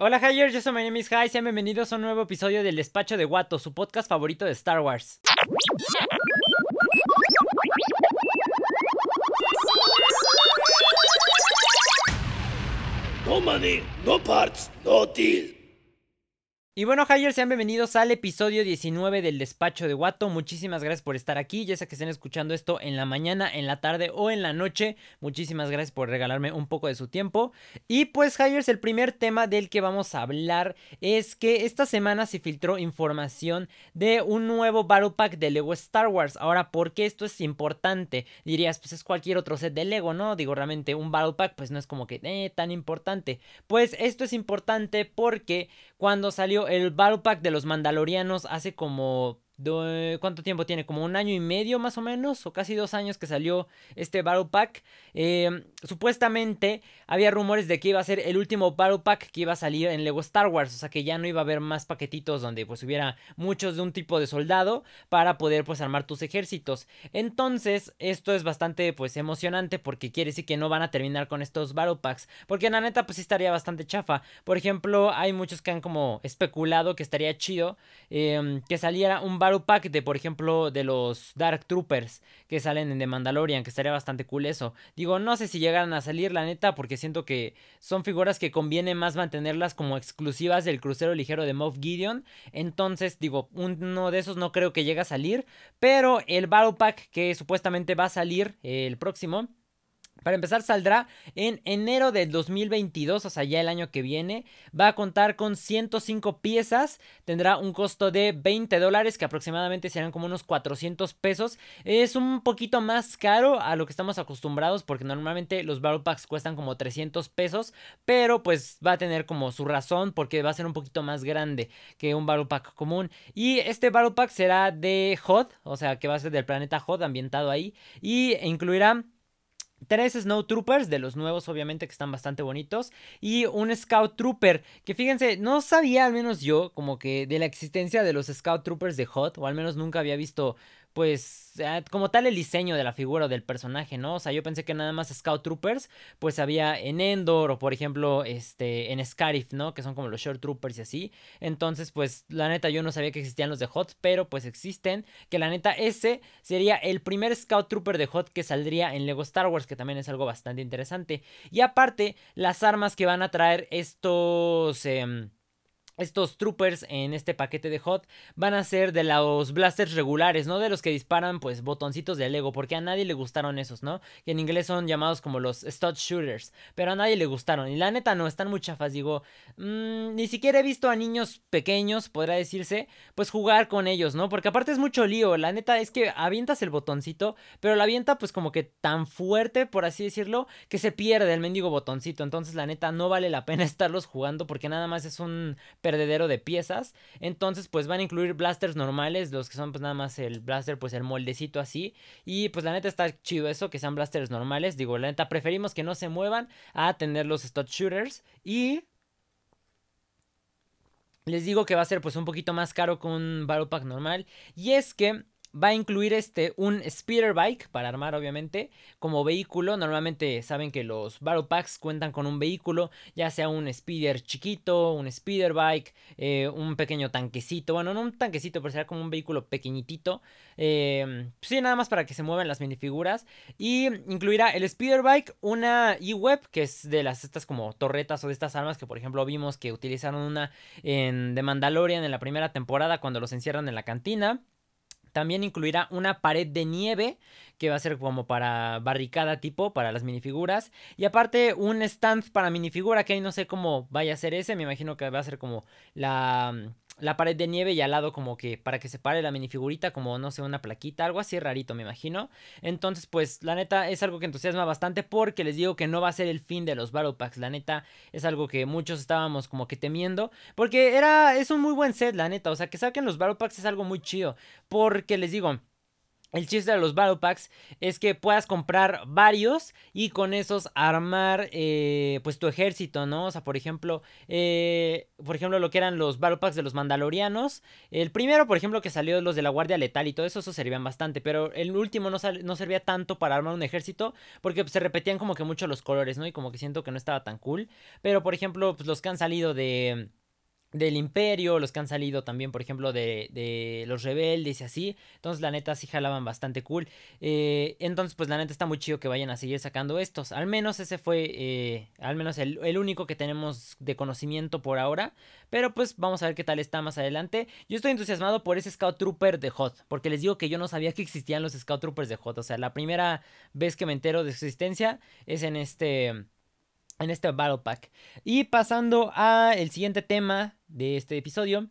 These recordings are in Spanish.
Hola Hyers, yo soy My Name is High, sean bienvenidos a un nuevo episodio del Despacho de Guato, su podcast favorito de Star Wars. No money, no parts, no deal. Y bueno, Hyers, sean bienvenidos al episodio 19 del Despacho de Guato. Muchísimas gracias por estar aquí, ya sea que estén escuchando esto en la mañana, en la tarde o en la noche. Muchísimas gracias por regalarme un poco de su tiempo. Y pues, Hyers, el primer tema del que vamos a hablar es que esta semana se filtró información de un nuevo Battle Pack de Lego Star Wars. Ahora, ¿por qué esto es importante? Dirías, pues es cualquier otro set de Lego, ¿no? Digo, realmente un Battle Pack, pues no es como que eh, tan importante. Pues esto es importante porque cuando salió el Battle Pack de los Mandalorianos hace como ¿Cuánto tiempo tiene? Como un año y medio más o menos, o casi dos años que salió este Battle Pack. Em, supuestamente había rumores de que iba a ser el último Battle Pack que iba a salir en Lego Star Wars, o sea que ya no iba a haber más paquetitos donde pues hubiera muchos de un tipo de soldado para poder pues armar tus ejércitos. Entonces esto es bastante pues emocionante porque quiere decir que no van a terminar con estos Battle Packs, porque la neta pues sí estaría bastante chafa. Por ejemplo, hay muchos que han como especulado que estaría chido em, que saliera un Battle Pack de, por ejemplo, de los Dark Troopers que salen en The Mandalorian, que estaría bastante cool eso. Digo, no sé si llegan a salir, la neta, porque siento que son figuras que conviene más mantenerlas como exclusivas del crucero ligero de Moff Gideon. Entonces, digo, uno de esos no creo que llegue a salir, pero el Battle Pack que supuestamente va a salir el próximo para empezar, saldrá en enero del 2022, o sea, ya el año que viene. Va a contar con 105 piezas. Tendrá un costo de 20 dólares, que aproximadamente serán como unos 400 pesos. Es un poquito más caro a lo que estamos acostumbrados, porque normalmente los Battle Packs cuestan como 300 pesos. Pero pues va a tener como su razón, porque va a ser un poquito más grande que un Battle Pack común. Y este Battle Pack será de Hot, o sea, que va a ser del planeta Hot, ambientado ahí. Y incluirá Tres Snow Troopers, de los nuevos obviamente que están bastante bonitos. Y un Scout Trooper, que fíjense, no sabía al menos yo como que de la existencia de los Scout Troopers de Hot, o al menos nunca había visto pues como tal el diseño de la figura o del personaje, ¿no? O sea, yo pensé que nada más Scout Troopers, pues había en Endor o por ejemplo, este, en Scarif, ¿no? Que son como los Short Troopers y así. Entonces, pues la neta yo no sabía que existían los de Hot, pero pues existen. Que la neta ese sería el primer Scout Trooper de Hot que saldría en Lego Star Wars, que también es algo bastante interesante. Y aparte, las armas que van a traer estos... Em, estos troopers en este paquete de hot van a ser de los blasters regulares, ¿no? De los que disparan pues botoncitos de Lego, porque a nadie le gustaron esos, ¿no? Que en inglés son llamados como los stud shooters, pero a nadie le gustaron. Y la neta no, están muy chafas, digo, mmm, ni siquiera he visto a niños pequeños, podrá decirse, pues jugar con ellos, ¿no? Porque aparte es mucho lío, la neta es que avientas el botoncito, pero la avienta pues como que tan fuerte, por así decirlo, que se pierde el mendigo botoncito. Entonces la neta no vale la pena estarlos jugando porque nada más es un perdedero de piezas. Entonces, pues van a incluir blasters normales, los que son pues nada más el blaster, pues el moldecito así. Y pues la neta está chido eso, que sean blasters normales. Digo, la neta preferimos que no se muevan a tener los stud shooters. Y les digo que va a ser pues un poquito más caro que un Battle Pack normal. Y es que va a incluir este un speeder bike para armar obviamente como vehículo. Normalmente saben que los battle packs cuentan con un vehículo ya sea un speeder chiquito un speeder bike eh, un pequeño tanquecito. Bueno no un tanquecito pero será como un vehículo pequeñitito. Eh, sí nada más para que se muevan las minifiguras. Y incluirá el speeder bike una e-web que es de las estas como torretas o de estas armas que por ejemplo vimos que utilizaron una en The Mandalorian en la primera temporada cuando los encierran en la cantina también incluirá una pared de nieve que va a ser como para barricada tipo para las minifiguras. Y aparte un stand para minifigura que ahí no sé cómo vaya a ser ese. Me imagino que va a ser como la la pared de nieve y al lado como que para que se pare la minifigurita como no sé una plaquita, algo así rarito me imagino. Entonces pues la neta es algo que entusiasma bastante porque les digo que no va a ser el fin de los Battle Packs, la neta es algo que muchos estábamos como que temiendo porque era es un muy buen set la neta, o sea que saquen los Battle Packs es algo muy chido porque les digo el chiste de los Battle Packs es que puedas comprar varios y con esos armar eh, pues tu ejército, ¿no? O sea, por ejemplo, eh, por ejemplo lo que eran los Battle Packs de los Mandalorianos. El primero, por ejemplo, que salió los de la Guardia Letal y todo eso, eso servían bastante. Pero el último no, no servía tanto para armar un ejército porque pues, se repetían como que mucho los colores, ¿no? Y como que siento que no estaba tan cool. Pero, por ejemplo, pues los que han salido de del imperio, los que han salido también, por ejemplo, de, de, los rebeldes y así. Entonces, la neta, sí jalaban bastante cool. Eh, entonces, pues la neta está muy chido que vayan a seguir sacando estos. Al menos ese fue, eh, al menos el, el, único que tenemos de conocimiento por ahora. Pero pues vamos a ver qué tal está más adelante. Yo estoy entusiasmado por ese Scout Trooper de Hot. Porque les digo que yo no sabía que existían los Scout Troopers de Hot. O sea, la primera vez que me entero de su existencia es en este en este Battle Pack. Y pasando a el siguiente tema de este episodio,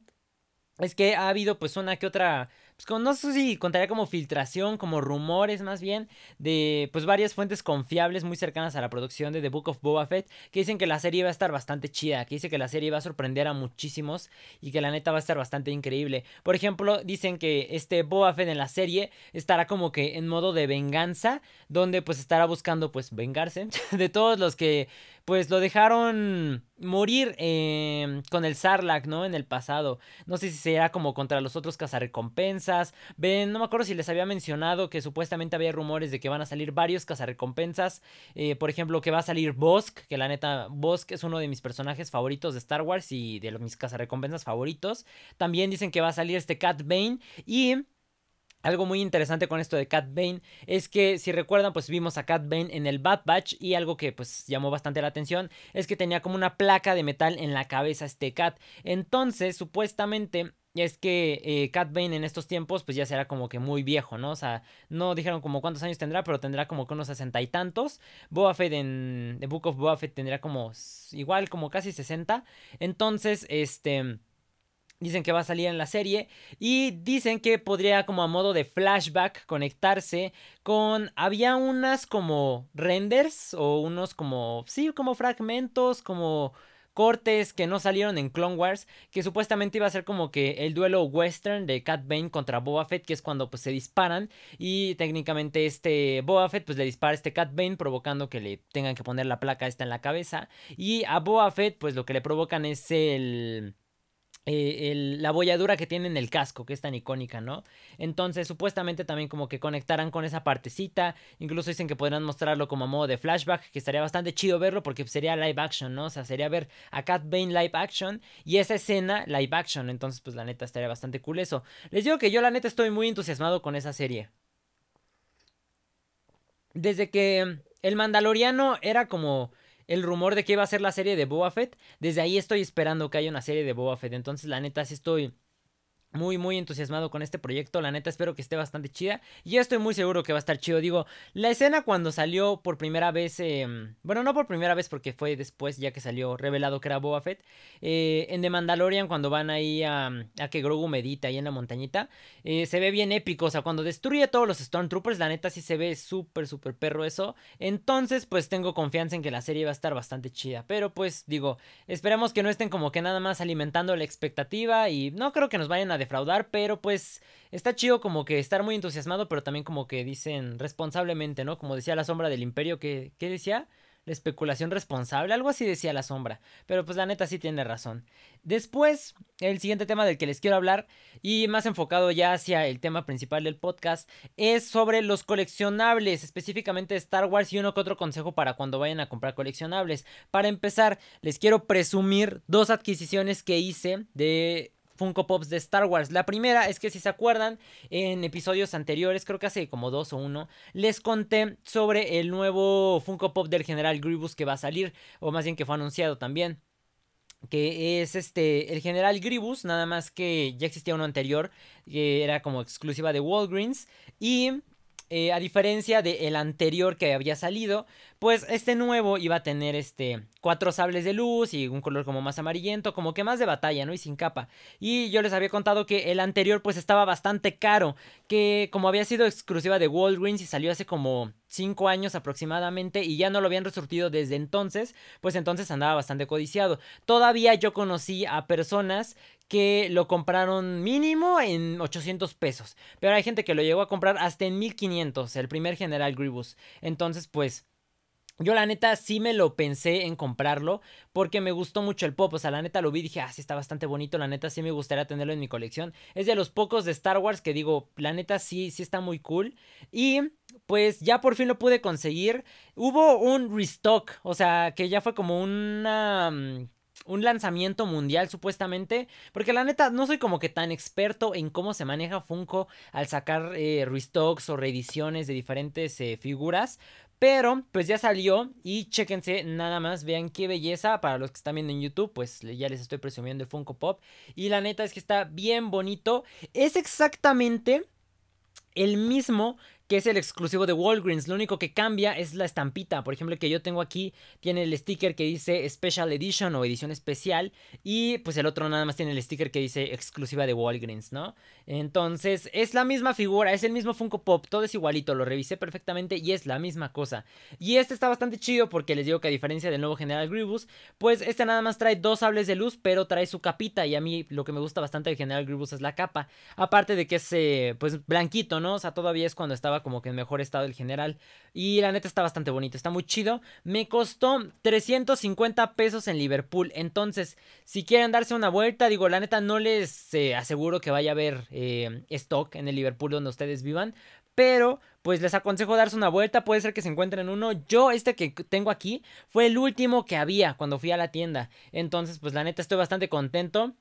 es que ha habido pues una que otra pues no sé si contaría como filtración, como rumores más bien, de pues varias fuentes confiables muy cercanas a la producción de The Book of Boba Fett, que dicen que la serie va a estar bastante chida, que dice que la serie va a sorprender a muchísimos y que la neta va a estar bastante increíble. Por ejemplo, dicen que este Boba Fett en la serie estará como que en modo de venganza, donde pues estará buscando pues vengarse de todos los que pues lo dejaron morir em, con el Sarlacc, ¿no? En el pasado. No sé si será como contra los otros cazarrecompensas. Ven, no me acuerdo si les había mencionado que supuestamente había rumores de que van a salir varios cazarrecompensas. Eh, por ejemplo, que va a salir Bosk, que la neta, Bosk es uno de mis personajes favoritos de Star Wars y de mis cazarrecompensas favoritos. También dicen que va a salir este Cat Bane y algo muy interesante con esto de Cat Bane es que si recuerdan pues vimos a Cat Bane en el Bad Batch y algo que pues llamó bastante la atención es que tenía como una placa de metal en la cabeza este Cat. Entonces supuestamente es que eh, Cat Bane en estos tiempos pues ya será como que muy viejo, ¿no? O sea, no dijeron como cuántos años tendrá, pero tendrá como que unos sesenta y tantos. Boba Fett en The Book of Boba Fett tendrá como igual como casi 60. Entonces, este... Dicen que va a salir en la serie y dicen que podría como a modo de flashback conectarse con... Había unas como renders o unos como... Sí, como fragmentos, como cortes que no salieron en Clone Wars, que supuestamente iba a ser como que el duelo western de Cat Bane contra Boba Fett, que es cuando pues se disparan y técnicamente este Boba Fett pues le dispara a este Cat Bane provocando que le tengan que poner la placa esta en la cabeza y a Boba Fett pues lo que le provocan es el eh, la bolladura que tiene en el casco, que es tan icónica, ¿no? Entonces, supuestamente también como que conectarán con esa partecita. Incluso dicen que podrán mostrarlo como a modo de flashback, que estaría bastante chido verlo porque sería live action, ¿no? O sea, sería ver a Cat Bane live action y esa escena live action. Entonces, pues la neta estaría bastante cool eso. Les digo que yo la neta estoy muy entusiasmado con esa serie. Desde que el Mandaloriano era como el rumor de que iba a ser la serie de Boba Fett. Desde ahí estoy esperando que haya una serie de Boba Fett. Entonces, la neta, sí estoy muy, muy entusiasmado con este proyecto. La neta, espero que esté bastante chida. Y estoy muy seguro que va a estar chido. Digo, la escena cuando salió por primera vez. Em, bueno, no por primera vez, porque fue después, ya que salió revelado que era Boba Fett. Eh, en The Mandalorian, cuando van ahí a, a que Grogu medita ahí en la montañita. Eh, se ve bien épico. O sea, cuando destruye todos los Stormtroopers, la neta sí se ve súper, súper perro eso. Entonces, pues tengo confianza en que la serie va a estar bastante chida. Pero pues, digo, esperemos que no estén como que nada más alimentando la expectativa. Y no creo que nos vayan a defraudar, pero pues está chido como que estar muy entusiasmado, pero también como que dicen responsablemente, ¿no? Como decía la sombra del imperio, que, ¿qué decía? La especulación responsable, algo así decía la sombra, pero pues la neta sí tiene razón. Después, el siguiente tema del que les quiero hablar, y más enfocado ya hacia el tema principal del podcast, es sobre los coleccionables, específicamente Star Wars y uno que otro consejo para cuando vayan a comprar coleccionables. Para empezar, les quiero presumir dos adquisiciones que hice de Funko Pops de Star Wars. La primera es que si se acuerdan, en episodios anteriores, creo que hace como dos o uno, les conté sobre el nuevo Funko Pop del General Grievous que va a salir, o más bien que fue anunciado también que es este el General Grievous, nada más que ya existía uno anterior que era como exclusiva de Walgreens y eh, a diferencia del anterior que había salido, pues este nuevo iba a tener este cuatro sables de luz y un color como más amarillento, como que más de batalla, ¿no? Y sin capa. Y yo les había contado que el anterior pues estaba bastante caro, que como había sido exclusiva de Walgreens y salió hace como cinco años aproximadamente y ya no lo habían resurtido desde entonces, pues entonces andaba bastante codiciado. Todavía yo conocí a personas que lo compraron mínimo en 800 pesos, pero hay gente que lo llegó a comprar hasta en 1500, el primer General Grievous. Entonces, pues yo la neta sí me lo pensé en comprarlo porque me gustó mucho el pop, o sea, la neta lo vi y dije, ah, sí está bastante bonito, la neta sí me gustaría tenerlo en mi colección. Es de los pocos de Star Wars que digo, la neta sí, sí está muy cool. Y pues ya por fin lo pude conseguir. Hubo un restock, o sea, que ya fue como mm, un lanzamiento mundial supuestamente. Porque la neta no soy como que tan experto en cómo se maneja Funko al sacar eh, restocks o reediciones de diferentes eh, figuras. Pero pues ya salió y chéquense nada más, vean qué belleza para los que están viendo en YouTube, pues ya les estoy presumiendo el Funko Pop y la neta es que está bien bonito. Es exactamente el mismo que es el exclusivo de Walgreens. Lo único que cambia es la estampita. Por ejemplo, el que yo tengo aquí tiene el sticker que dice Special Edition o edición especial. Y pues el otro nada más tiene el sticker que dice exclusiva de Walgreens, ¿no? Entonces es la misma figura, es el mismo Funko Pop, todo es igualito, lo revisé perfectamente y es la misma cosa. Y este está bastante chido porque les digo que a diferencia del nuevo General Grievous, pues este nada más trae dos sables de luz, pero trae su capita. Y a mí lo que me gusta bastante del General Grievous es la capa. Aparte de que es eh, pues blanquito, ¿no? O sea, todavía es cuando estaba como que en mejor estado el general. Y la neta está bastante bonito, está muy chido. Me costó 350 pesos en Liverpool. Entonces, si quieren darse una vuelta, digo, la neta no les eh, aseguro que vaya a haber eh, stock en el Liverpool donde ustedes vivan. Pero, pues les aconsejo darse una vuelta. Puede ser que se encuentren uno. Yo, este que tengo aquí, fue el último que había cuando fui a la tienda. Entonces, pues la neta estoy bastante contento.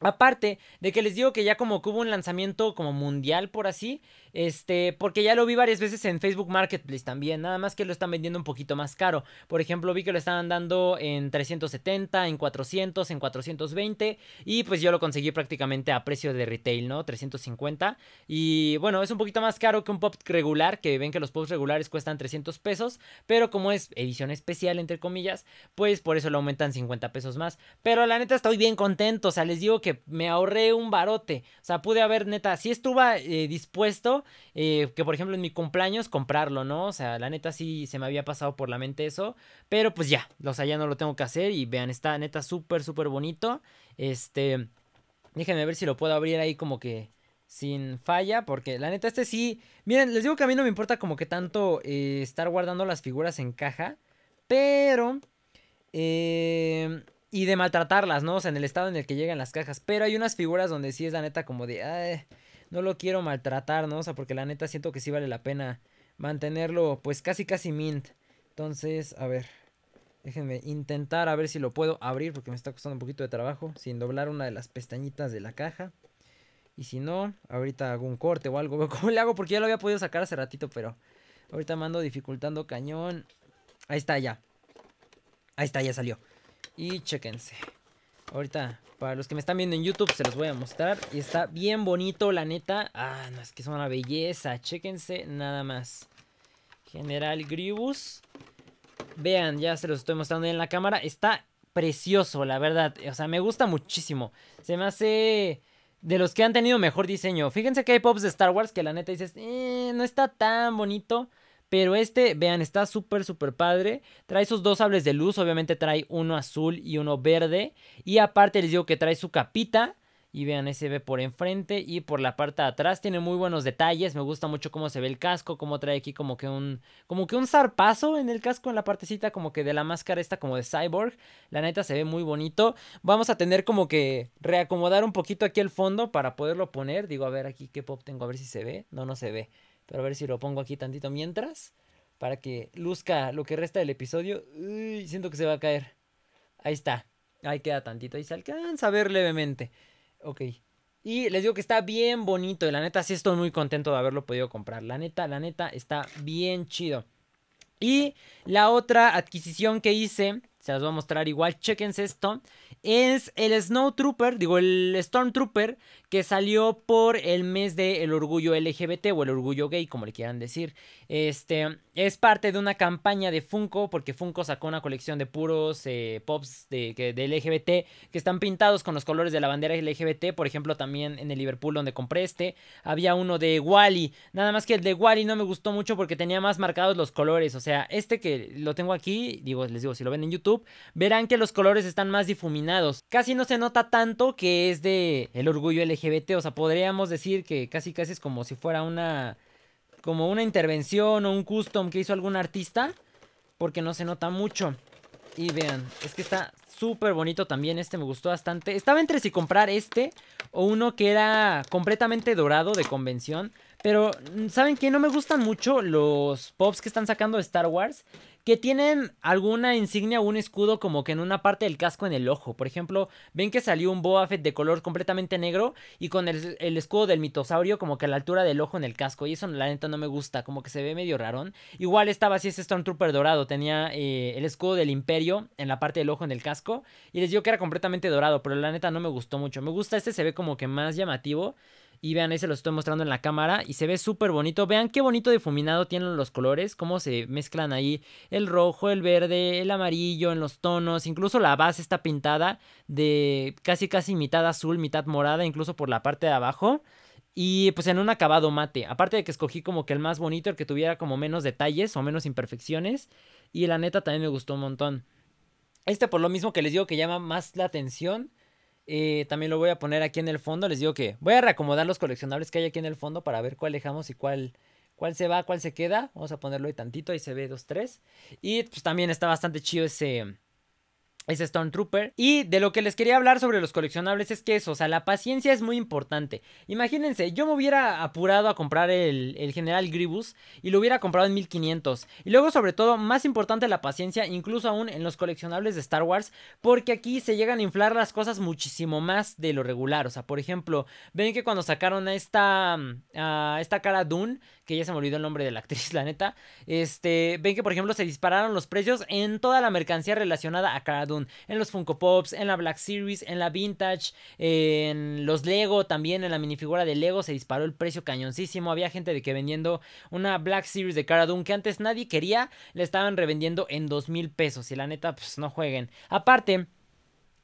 Aparte de que les digo que ya como que hubo un lanzamiento como mundial por así, este, porque ya lo vi varias veces en Facebook Marketplace también, nada más que lo están vendiendo un poquito más caro. Por ejemplo, vi que lo estaban dando en 370, en 400, en 420 y pues yo lo conseguí prácticamente a precio de retail, ¿no? 350 y bueno, es un poquito más caro que un pop regular, que ven que los pops regulares cuestan 300 pesos, pero como es edición especial entre comillas, pues por eso lo aumentan 50 pesos más. Pero la neta estoy bien contento, o sea, les digo que me ahorré un barote, o sea, pude haber neta, si estuve eh, dispuesto eh, que por ejemplo en mi cumpleaños comprarlo, ¿no? O sea, la neta sí se me había pasado por la mente eso, pero pues ya, o sea, ya no lo tengo que hacer y vean, está neta súper, súper bonito. Este, déjenme ver si lo puedo abrir ahí como que sin falla, porque la neta este sí, miren, les digo que a mí no me importa como que tanto eh, estar guardando las figuras en caja, pero... Eh, y de maltratarlas, ¿no? O sea, en el estado en el que llegan las cajas. Pero hay unas figuras donde sí es la neta como de no lo quiero maltratar, ¿no? O sea, porque la neta siento que sí vale la pena mantenerlo, pues casi casi mint. Entonces, a ver, déjenme intentar a ver si lo puedo abrir porque me está costando un poquito de trabajo sin doblar una de las pestañitas de la caja. Y si no, ahorita hago un corte o algo. ¿Cómo le hago? Porque ya lo había podido sacar hace ratito, pero ahorita me ando dificultando cañón. Ahí está ya. Ahí está, ya salió. Y chéquense. Ahorita para los que me están viendo en YouTube se los voy a mostrar. Y está bien bonito, la neta. Ah, no, es que es una belleza. Chéquense nada más. General Grievous. Vean, ya se los estoy mostrando en la cámara. Está precioso, la verdad. O sea, me gusta muchísimo. Se me hace de los que han tenido mejor diseño. Fíjense que hay pops de Star Wars que la neta dices, eh, no está tan bonito. Pero este, vean, está súper, súper padre. Trae sus dos sables de luz. Obviamente trae uno azul y uno verde. Y aparte les digo que trae su capita. Y vean, ese ve por enfrente y por la parte de atrás. Tiene muy buenos detalles. Me gusta mucho cómo se ve el casco. Cómo trae aquí como que un. Como que un zarpazo en el casco. En la partecita como que de la máscara esta como de cyborg. La neta se ve muy bonito. Vamos a tener como que reacomodar un poquito aquí el fondo. Para poderlo poner. Digo, a ver aquí qué pop tengo. A ver si se ve. No, no se ve. Pero a ver si lo pongo aquí tantito mientras. Para que luzca lo que resta del episodio. Uy, siento que se va a caer. Ahí está. Ahí queda tantito. Ahí se alcanza a ver levemente. Ok. Y les digo que está bien bonito. Y la neta sí estoy muy contento de haberlo podido comprar. La neta, la neta está bien chido. Y la otra adquisición que hice se las voy a mostrar igual, chequense esto. Es el Snow Trooper, digo el Stormtrooper, que salió por el mes del orgullo LGBT o el orgullo gay, como le quieran decir. Este es parte de una campaña de Funko, porque Funko sacó una colección de puros eh, pops de, de, LGBT que están pintados con los colores de la bandera LGBT. Por ejemplo, también en el Liverpool donde compré este, había uno de Wally. Nada más que el de Wally no me gustó mucho porque tenía más marcados los colores. O sea, este que lo tengo aquí, digo, les digo, si lo ven en YouTube, verán que los colores están más difuminados. Casi no se nota tanto que es de el orgullo LGBT. O sea, podríamos decir que casi casi es como si fuera una como una intervención o un custom que hizo algún artista, porque no se nota mucho. Y vean, es que está súper bonito también, este me gustó bastante. Estaba entre si comprar este o uno que era completamente dorado de convención. Pero, ¿saben qué? No me gustan mucho los pops que están sacando de Star Wars que tienen alguna insignia o un escudo como que en una parte del casco en el ojo. Por ejemplo, ven que salió un Boba Fett de color completamente negro y con el, escudo del mitosaurio como que a la altura del ojo en el casco. Y eso la neta no me gusta, como que se ve medio rarón. Igual estaba así ese Stormtrooper dorado, tenía eh, el escudo del imperio en la parte del ojo en el casco. Y les digo que era completamente dorado, pero la neta no me gustó mucho. Me gusta este, se ve como que más llamativo. Y vean, ahí se lo estoy mostrando en la cámara y se ve súper bonito. Vean qué bonito difuminado tienen los colores, cómo se mezclan ahí el rojo, el verde, el amarillo en los tonos. Incluso la base está pintada de casi casi mitad azul, mitad morada, incluso por la parte de abajo. Y pues en un acabado mate. Aparte de que escogí como que el más bonito, el que tuviera como menos detalles o menos imperfecciones. Y la neta también me gustó un montón. Este por lo mismo que les digo que llama más la atención eh, también lo voy a poner aquí en el fondo. Les digo que voy a reacomodar los coleccionables que hay aquí en el fondo para ver cuál dejamos y cuál, cuál se va, cuál se queda. Vamos a ponerlo ahí tantito, ahí se ve dos, tres. Y pues también está bastante chido ese, es Stormtrooper. Y de lo que les quería hablar sobre los coleccionables es que eso, o sea, la paciencia es muy importante. Imagínense, yo me hubiera apurado a comprar el, el, General Grievous y lo hubiera comprado en 1500. Y luego, sobre todo, más importante la paciencia, incluso aún en los coleccionables de Star Wars, porque aquí se llegan a inflar las cosas muchísimo más de lo regular. O sea, por ejemplo, ven que cuando sacaron esta, a esta cara Dune, que ya se me olvidó el nombre de la actriz, la neta, este, ven que por ejemplo se dispararon los precios en toda la mercancía relacionada a Cara en los Funko Pops, en la Black Series, en la Vintage, en los Lego, también en la minifigura de Lego se disparó el precio cañoncísimo, había gente de que vendiendo una Black Series de Cara que antes nadie quería, le estaban revendiendo en dos mil pesos y la neta pues no jueguen. Aparte,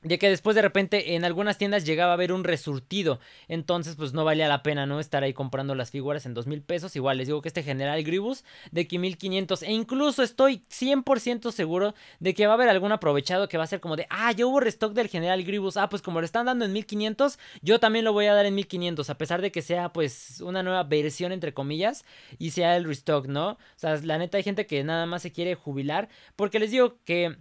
de que después de repente en algunas tiendas llegaba a haber un resurtido. Entonces, pues no valía la pena, ¿no? Estar ahí comprando las figuras en dos mil pesos. Igual les digo que este General Gribus de que 1500. E incluso estoy 100% seguro de que va a haber algún aprovechado que va a ser como de, ah, ya hubo restock del General Gribus. Ah, pues como lo están dando en 1500, yo también lo voy a dar en 1500. A pesar de que sea, pues, una nueva versión, entre comillas, y sea el restock, ¿no? O sea, la neta hay gente que nada más se quiere jubilar. Porque les digo que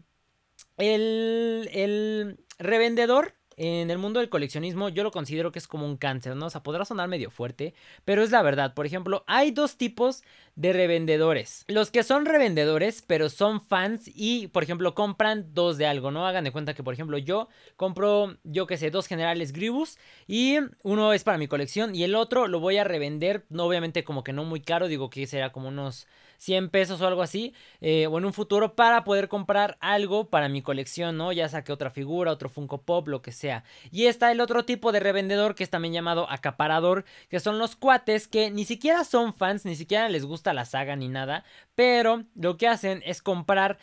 el. el Revendedor en el mundo del coleccionismo yo lo considero que es como un cáncer, ¿no? O sea, podrá sonar medio fuerte, pero es la verdad. Por ejemplo, hay dos tipos de revendedores. Los que son revendedores, pero son fans y, por ejemplo, compran dos de algo, ¿no? Hagan de cuenta que, por ejemplo, yo compro, yo que sé, dos generales Gribus y uno es para mi colección y el otro lo voy a revender, obviamente como que no muy caro, digo que será como unos 100 pesos o algo así, eh, o en un futuro para poder comprar algo para mi colección, ¿no? Ya saque otra figura, otro Funko Pop, lo que sea. Y está el otro tipo de revendedor que es también llamado acaparador, que son los cuates que ni siquiera son fans, ni siquiera les gusta la saga ni nada, pero lo que hacen es comprar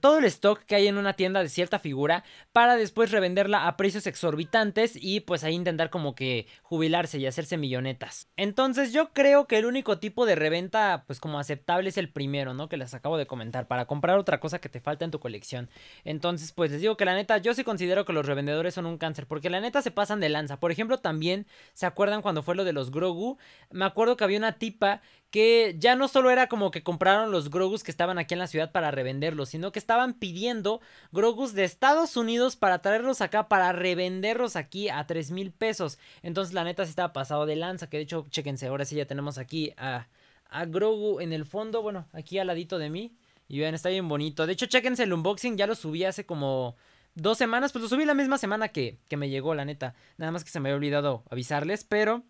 todo el stock que hay en una tienda de cierta figura para después revenderla a precios exorbitantes y pues ahí intentar como que jubilarse y hacerse millonetas. Entonces yo creo que el único tipo de reventa pues como aceptable es el primero, ¿no? Que les acabo de comentar, para comprar otra cosa que te falta en tu colección. Entonces pues les digo que la neta yo sí considero que los revendedores son un cáncer porque la neta se pasan de lanza. Por ejemplo también, ¿se acuerdan cuando fue lo de los Grogu? Me acuerdo que había una tipa que ya no solo era como que compraron los Grogus que estaban aquí en la ciudad para revenderlos, sino que estaban pidiendo Grogus de Estados Unidos para traerlos acá, para revenderlos aquí a 3 mil pesos. Entonces la neta sí estaba pasado de lanza, que de hecho, chéquense, ahora sí ya tenemos aquí a, a Grogu en el fondo, bueno, aquí al ladito de mí. Y vean, está bien bonito. De hecho, chéquense el unboxing, ya lo subí hace como dos semanas, pues lo subí la misma semana que, que me llegó, la neta. Nada más que se me había olvidado avisarles, pero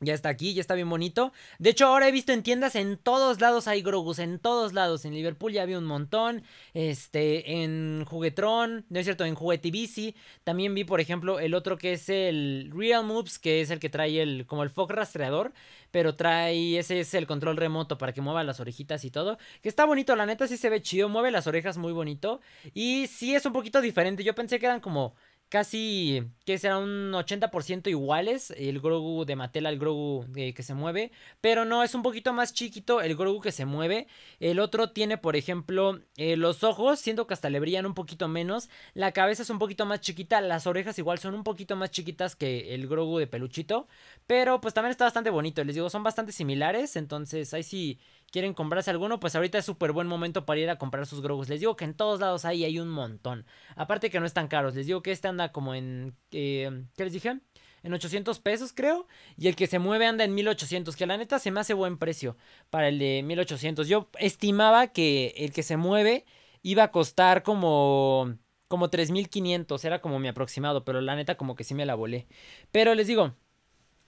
Ya está aquí, ya está bien bonito. De hecho, ahora he visto en tiendas en todos lados hay Grogus, en todos lados. En Liverpool ya había un montón. Este, en Juguetron, no es cierto, en Juguetivici. También vi, por ejemplo, el otro que es el Real Moves, que es el que trae el, como el fog rastreador. Pero trae, ese es el control remoto para que mueva las orejitas y todo. Que está bonito, la neta sí se ve chido, mueve las orejas muy bonito. Y sí es un poquito diferente. Yo pensé que eran como casi que será un 80% iguales el Grogu de Mattel al Grogu que se mueve, pero no es un poquito más chiquito el Grogu que se mueve. El otro tiene, por ejemplo, eh, los ojos, siento que hasta le brillan un poquito menos, la cabeza es un poquito más chiquita, las orejas igual son un poquito más chiquitas que el Grogu de peluchito, pero pues también está bastante bonito, les digo, son bastante similares, entonces ahí sí quieren comprarse alguno, pues ahorita es súper buen momento para ir a comprar sus Grogus. Les digo que en todos lados ahí hay un montón. Aparte que no están caros. Les digo que este anda como en... Eh, ¿Qué les dije? En 800 pesos creo. Y el que se mueve anda en 1800. Que la neta se me hace buen precio para el de 1800. Yo estimaba que el que se mueve iba a costar como... Como 3500. Era como mi aproximado. Pero la neta como que sí me la volé. Pero les digo...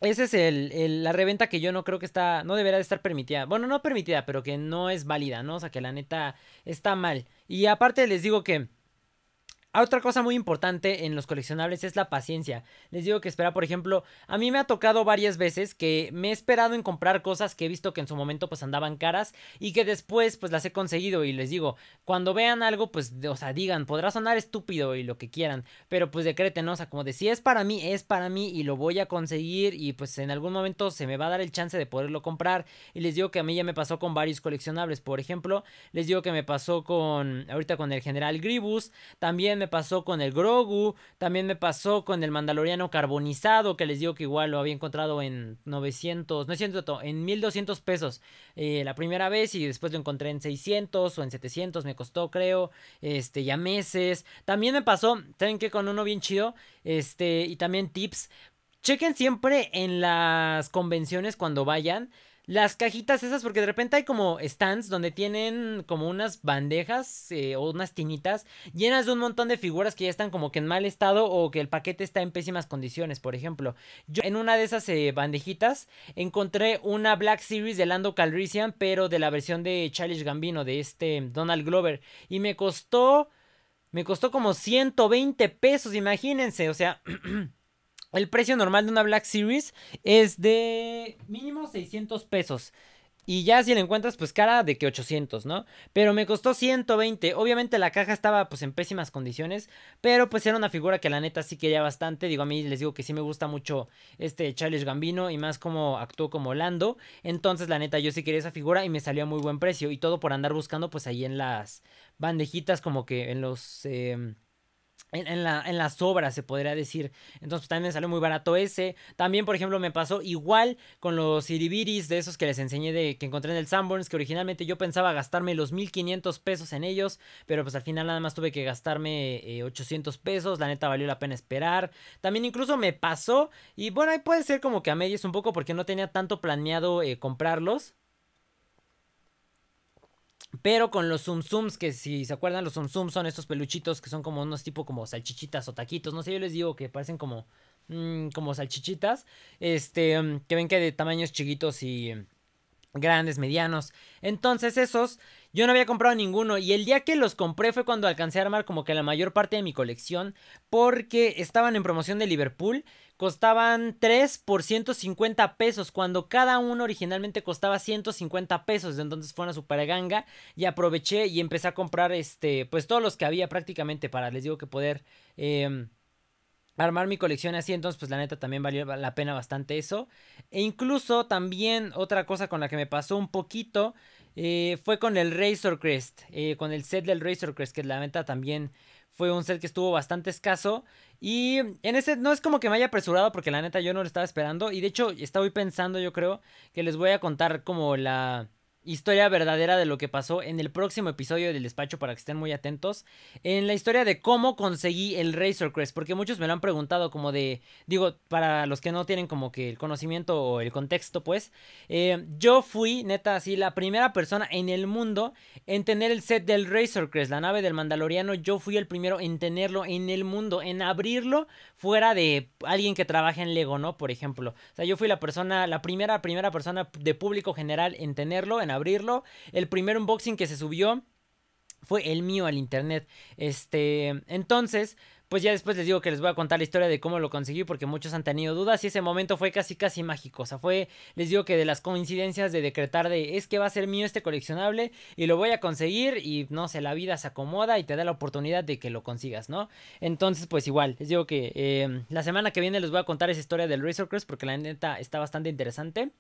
Esa es el, la reventa que yo no creo que está, no debería de estar permitida. Bueno, no permitida, pero que no es válida, ¿no? O sea, que la neta está mal. Y aparte les digo que otra cosa muy importante en los coleccionables es la paciencia. Les digo que espera, por ejemplo, a mí me ha tocado varias veces que me he esperado en comprar cosas que he visto que en su momento pues andaban caras y que después pues las he conseguido y les digo, cuando vean algo pues, o sea, digan, podrá sonar estúpido y lo que quieran, pero pues decreten. O sea, como de si es para mí, es para mí y lo voy a conseguir y pues en algún momento se me va a dar el chance de poderlo comprar y les digo que a mí ya me pasó con varios coleccionables, por ejemplo, les digo que me pasó con, ahorita con el General Gribus, también me pasó con el Grogu, también me pasó con el Mandaloriano carbonizado, que les digo que igual lo había encontrado en 900, no es cierto, en 1200 pesos eh, la primera vez y después lo encontré en 600 o en 700, me costó creo, este, ya meses. También me pasó, ¿saben que Con uno bien chido, este, y también tips. Chequen siempre en las convenciones cuando vayan las cajitas esas, porque de repente hay como stands donde tienen como unas bandejas eh, o unas tinitas llenas de un montón de figuras que ya están como que en mal estado o que el paquete está en pésimas condiciones, por ejemplo. Yo en una de esas eh, bandejitas encontré una Black Series de Lando Calrissian, pero de la versión de Charles Gambino, de este Donald Glover. Y me costó... Me costó como 120 pesos, imagínense, o sea... El precio normal de una Black Series es de mínimo 600 pesos. Y ya si la encuentras, pues cara de que 800, ¿no? Pero me costó 120. Obviamente la caja estaba pues en pésimas condiciones. Pero pues era una figura que la neta sí quería bastante. Digo, a mí les digo que sí me gusta mucho este Charles Gambino. Y más como actuó como Lando. Entonces la neta yo sí quería esa figura y me salió a muy buen precio. Y todo por andar buscando pues ahí en las bandejitas como que en los... Em, en, la, en, las obras, se podría decir. Entonces también me salió muy barato ese. También, por ejemplo, me pasó igual con los iribiris de esos que les enseñé de que encontré en el Sanborns, que originalmente yo pensaba gastarme los 1500 pesos en ellos, pero pues al final nada más tuve que gastarme 800 eh, pesos. La neta valió la pena esperar. También incluso me pasó, y bueno, ahí puede ser como que a medias un poco porque no tenía tanto planeado eh, comprarlos. Pero con los Zoom Zooms, que si se acuerdan, los Zoom Zooms son estos peluchitos que son como unos tipo como salchichitas o taquitos. No sé, yo les digo que parecen como, mm, como salchichitas. Este, mm, que ven que de tamaños chiquitos y grandes, medianos. Entonces esos yo no había comprado ninguno y el día que los compré fue cuando alcancé a armar como que la mayor parte de mi colección porque estaban en promoción de Liverpool. Costaban 3 por 150 pesos cuando cada uno originalmente costaba 150 pesos. Entonces fue una super ganga y aproveché y empecé a comprar este pues todos los que había prácticamente para les digo que poder... Em, armar mi colección así, entonces pues la neta también valió la pena bastante eso. E incluso también otra cosa con la que me pasó un poquito eh, fue con el Razor Crest, eh, con el set del Razor Crest, que la neta también fue un set que estuvo bastante escaso. Y en ese no es como que me haya apresurado porque la neta yo no lo estaba esperando. Y de hecho estaba pensando yo creo que les voy a contar como la historia verdadera de lo que pasó en el próximo episodio del despacho para que estén muy atentos. En la historia de cómo conseguí el Razor Crest, porque muchos me lo han preguntado como de, digo, para los que no tienen como que el conocimiento o el contexto, pues, eh, yo fui, neta, así, la primera persona en el mundo en tener el set del Razor Crest, la nave del Mandaloriano, yo fui el primero en tenerlo en el mundo, en abrirlo fuera de alguien que trabaja en Lego, ¿no? Por ejemplo. O sea, yo fui la persona, la primera, primera persona de público general en tenerlo, en abrirlo. El primer unboxing que se subió fue el mío al internet. Este, entonces, pues ya después les digo que les voy a contar la historia de cómo lo conseguí porque muchos han tenido dudas y ese momento fue casi casi mágico, o sea, fue les digo que de las coincidencias de decretar de es que va a ser mío este coleccionable y lo voy a conseguir y no sé, la vida se acomoda y te da la oportunidad de que lo consigas, ¿no? Entonces, pues igual, les digo que eh, la semana que viene les voy a contar esa historia del Razor Crest porque la neta está bastante interesante.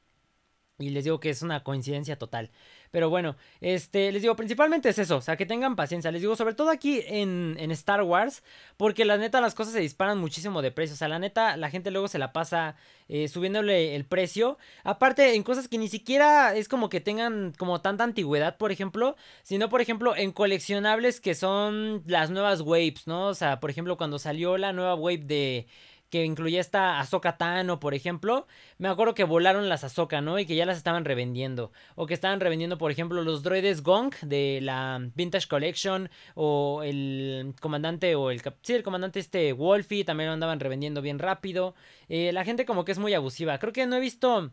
Y les digo que es una coincidencia total. Pero bueno, este, les digo, principalmente es eso. O sea, que tengan paciencia. Les digo, sobre todo aquí en, en, Star Wars. Porque la neta, las cosas se disparan muchísimo de precio. O sea, la neta, la gente luego se la pasa eh, subiéndole el precio. Aparte, en cosas que ni siquiera es como que tengan como tanta antigüedad, por ejemplo. Sino, por ejemplo, en coleccionables que son las nuevas waves, ¿no? O sea, por ejemplo, cuando salió la nueva wave de que incluía esta Ahsoka Tano, por ejemplo, me acuerdo que volaron las Ahsoka, ¿no? Y que ya las estaban revendiendo. O que estaban revendiendo, por ejemplo, los droides Gong de la Vintage Collection. O el comandante, o el... Sí, el comandante este Wolfie, también lo andaban revendiendo bien rápido. Eh, la gente como que es muy abusiva. Creo que no he visto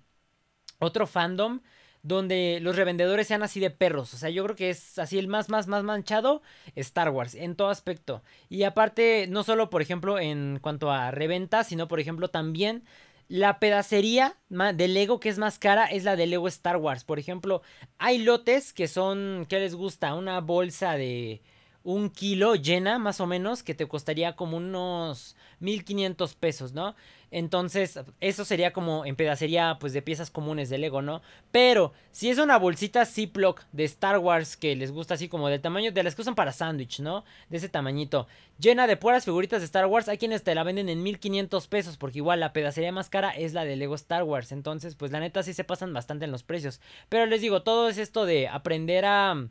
otro fandom donde los revendedores sean así de perros. O sea, yo creo que es así el más, más, más manchado Star Wars en todo aspecto. Y aparte, no solo, por ejemplo, en cuanto a reventa, sino, por ejemplo, también la pedacería de Lego que es más cara es la de Lego Star Wars. Por ejemplo, hay lotes que son, ¿qué les gusta? Una bolsa de un kilo llena, más o menos, que te costaría como unos 1500 pesos, ¿no? Entonces, eso sería como en pedacería, pues de piezas comunes de Lego, ¿no? Pero, si es una bolsita Ziploc de Star Wars que les gusta así como del tamaño de las que usan para sándwich, ¿no? De ese tamañito, llena de puras figuritas de Star Wars, hay quienes te la venden en 1500 pesos, porque igual la pedacería más cara es la de Lego Star Wars. Entonces, pues la neta sí se pasan bastante en los precios. Pero les digo, todo es esto de aprender a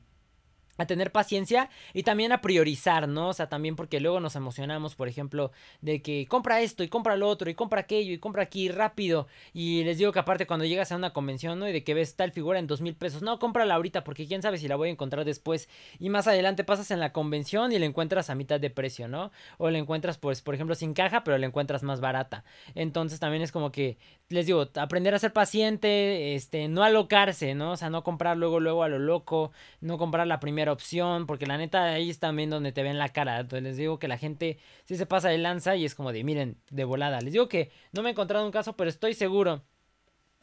a tener paciencia y también a priorizar, ¿no? O sea, también porque luego nos emocionamos, por ejemplo, de que compra esto y compra lo otro y compra aquello y compra aquí rápido. Y les digo que aparte cuando llegas a una convención, ¿no? Y de que ves tal figura en dos mil pesos, no, cómprala ahorita porque quién sabe si la voy a encontrar después. Y más adelante pasas en la convención y la encuentras a mitad de precio, ¿no? O la encuentras, pues, por ejemplo, sin caja, pero la encuentras más barata. Entonces también es como que, les digo, aprender a ser paciente, este, no alocarse, ¿no? O sea, no comprar luego, luego a lo loco, no comprar la primera opción, porque la neta ahí es también donde te ven la cara. Entonces les digo que la gente sí se pasa de lanza y es como de, miren, de volada. Les digo que no me he encontrado un caso, pero estoy seguro.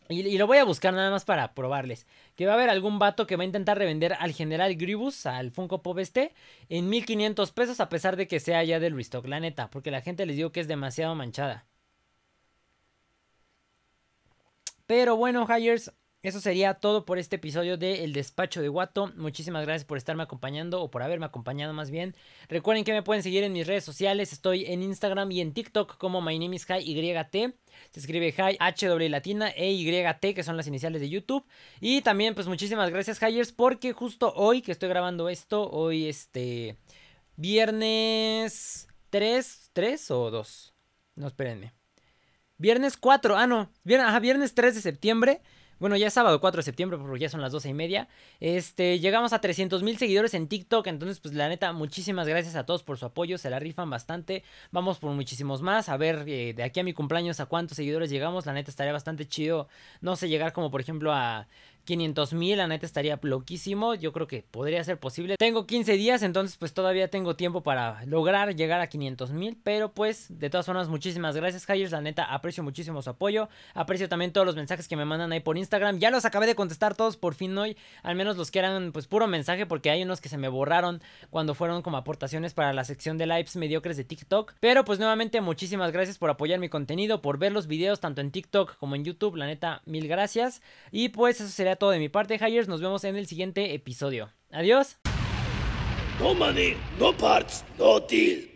Y, lo voy a buscar nada más para probarles. Que va a haber algún vato que va a intentar revender al general Gribus, al Funko Pop este, en 1500 pesos a pesar de que sea ya del restock, la neta. Porque la gente les digo que es demasiado manchada. Pero bueno, Hires, eso sería todo por este episodio de El Despacho de Guato. Muchísimas gracias por estarme acompañando o por haberme acompañado más bien. Recuerden que me pueden seguir en mis redes sociales. Estoy en Instagram y en TikTok como My Name is YT. Se escribe Hi H latina e YT que son las iniciales de YouTube. Y también pues muchísimas gracias Hyers porque justo hoy que estoy grabando esto, hoy este viernes 3, 3 o 2. No, espérenme. Viernes 4, ah no, viernes, ajá, viernes 3 de septiembre bueno, ya es sábado 4 de septiembre, porque ya son las 12 y media. Este, llegamos a 300 mil seguidores en TikTok. Entonces, pues la neta, muchísimas gracias a todos por su apoyo. Se la rifan bastante. Vamos por muchísimos más. A ver, eh, de aquí a mi cumpleaños, a cuántos seguidores llegamos. La neta, estaría bastante chido. No sé, llegar como por ejemplo a 500 mil, la neta estaría loquísimo. Yo creo que podría ser posible. Tengo 15 días, entonces pues todavía tengo tiempo para lograr llegar a 500 mil. Pero pues de todas formas, muchísimas gracias, Hyers. La neta, aprecio muchísimo su apoyo. Aprecio también todos los mensajes que me mandan ahí por Instagram. Ya los acabé de contestar todos por fin hoy. Al menos los que eran pues puro mensaje, porque hay unos que se me borraron cuando fueron como aportaciones para la sección de lives mediocres de TikTok. Pero pues nuevamente, muchísimas gracias por apoyar mi contenido, por ver los videos tanto en TikTok como en YouTube. La neta, mil gracias. Y pues eso sería todo de mi parte, Hyers. Nos vemos en el siguiente episodio. Adiós. No money, no parts, no deal.